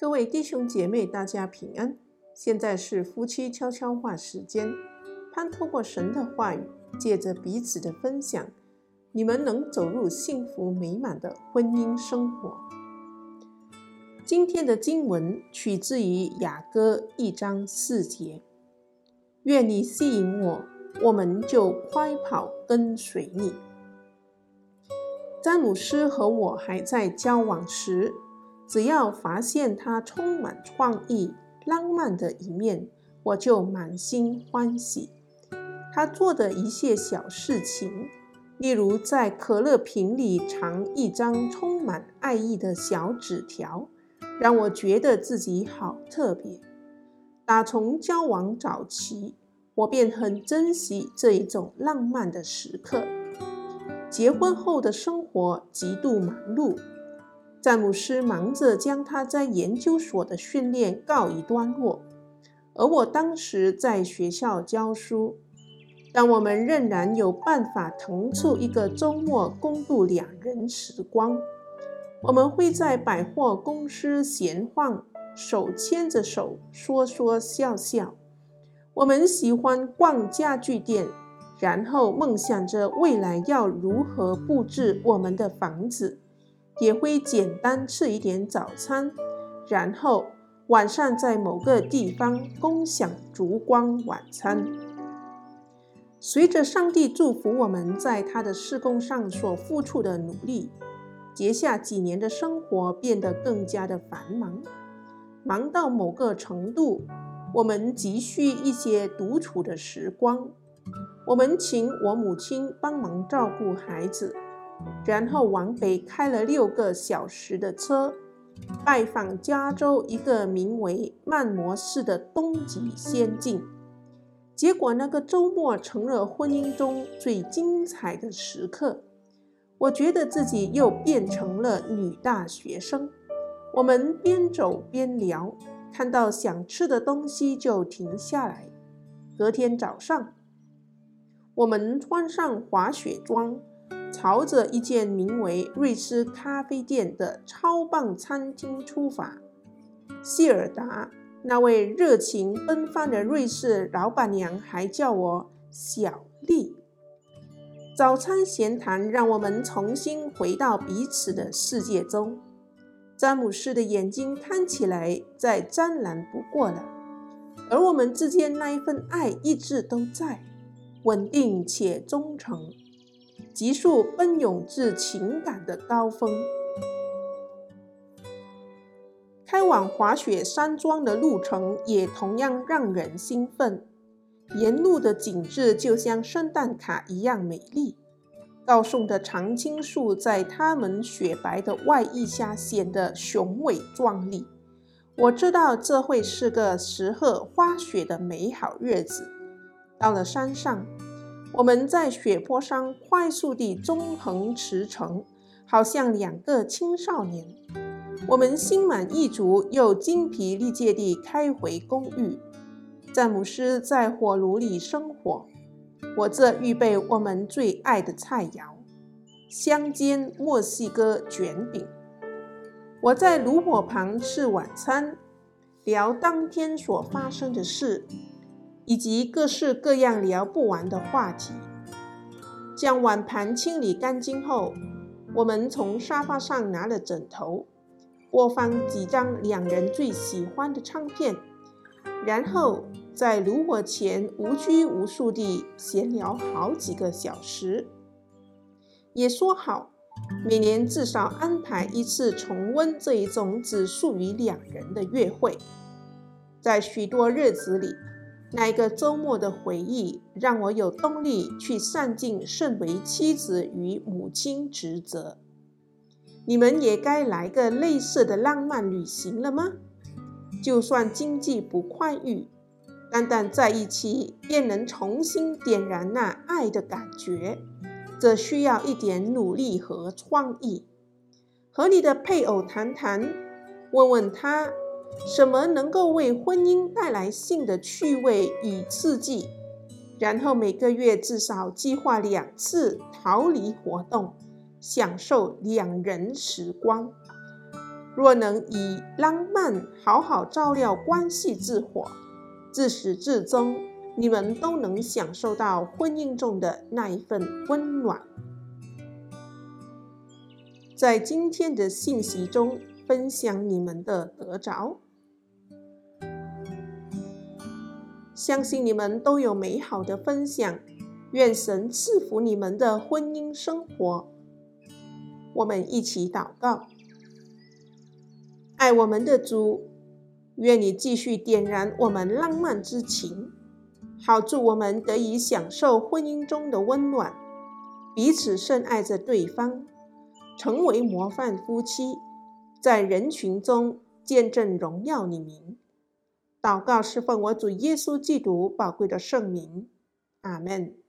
各位弟兄姐妹，大家平安。现在是夫妻悄悄话时间，盼透过神的话语，借着彼此的分享，你们能走入幸福美满的婚姻生活。今天的经文取自于雅歌一章四节：愿你吸引我，我们就快跑跟随你。詹姆斯和我还在交往时，只要发现他充满创意、浪漫的一面，我就满心欢喜。他做的一些小事情，例如在可乐瓶里藏一张充满爱意的小纸条，让我觉得自己好特别。打从交往早期，我便很珍惜这一种浪漫的时刻。结婚后的生活极度忙碌。詹姆斯忙着将他在研究所的训练告一段落，而我当时在学校教书，但我们仍然有办法腾出一个周末共度两人时光。我们会在百货公司闲晃，手牵着手说说笑笑。我们喜欢逛家具店，然后梦想着未来要如何布置我们的房子。也会简单吃一点早餐，然后晚上在某个地方共享烛光晚餐。随着上帝祝福我们在他的事工上所付出的努力，接下几年的生活变得更加的繁忙，忙到某个程度，我们急需一些独处的时光。我们请我母亲帮忙照顾孩子。然后往北开了六个小时的车，拜访加州一个名为曼摩市的东极仙境。结果那个周末成了婚姻中最精彩的时刻。我觉得自己又变成了女大学生。我们边走边聊，看到想吃的东西就停下来。隔天早上，我们穿上滑雪装。朝着一间名为“瑞士咖啡店”的超棒餐厅出发。谢尔达那位热情奔放的瑞士老板娘还叫我小丽。早餐闲谈让我们重新回到彼此的世界中。詹姆斯的眼睛看起来再湛蓝不过了，而我们之间那一份爱一直都在，稳定且忠诚。急速奔涌至情感的高峰，开往滑雪山庄的路程也同样让人兴奋。沿路的景致就像圣诞卡一样美丽，高耸的常青树在它们雪白的外衣下显得雄伟壮丽。我知道这会是个适合滑雪的美好日子。到了山上。我们在雪坡上快速地纵横驰骋，好像两个青少年。我们心满意足又精疲力竭地开回公寓。詹姆斯在火炉里生火，我则预备我们最爱的菜肴——香煎墨西哥卷饼。我在炉火旁吃晚餐，聊当天所发生的事。以及各式各样聊不完的话题。将碗盘清理干净后，我们从沙发上拿了枕头，播放几张两人最喜欢的唱片，然后在炉火前无拘无束地闲聊好几个小时。也说好，每年至少安排一次重温这一种只属于两人的约会。在许多日子里。那一个周末的回忆让我有动力去善尽身为妻子与母亲职责。你们也该来个类似的浪漫旅行了吗？就算经济不宽裕，单单在一起便能重新点燃那爱的感觉，这需要一点努力和创意。和你的配偶谈谈，问问他。什么能够为婚姻带来性的趣味与刺激？然后每个月至少计划两次逃离活动，享受两人时光。若能以浪漫好好照料关系之火，自始至终，你们都能享受到婚姻中的那一份温暖。在今天的信息中，分享你们的得着，相信你们都有美好的分享。愿神赐福你们的婚姻生活。我们一起祷告，爱我们的主，愿你继续点燃我们浪漫之情，好助我们得以享受婚姻中的温暖，彼此深爱着对方，成为模范夫妻。在人群中见证荣耀你名，祷告是奉我主耶稣基督宝贵的圣名，阿门。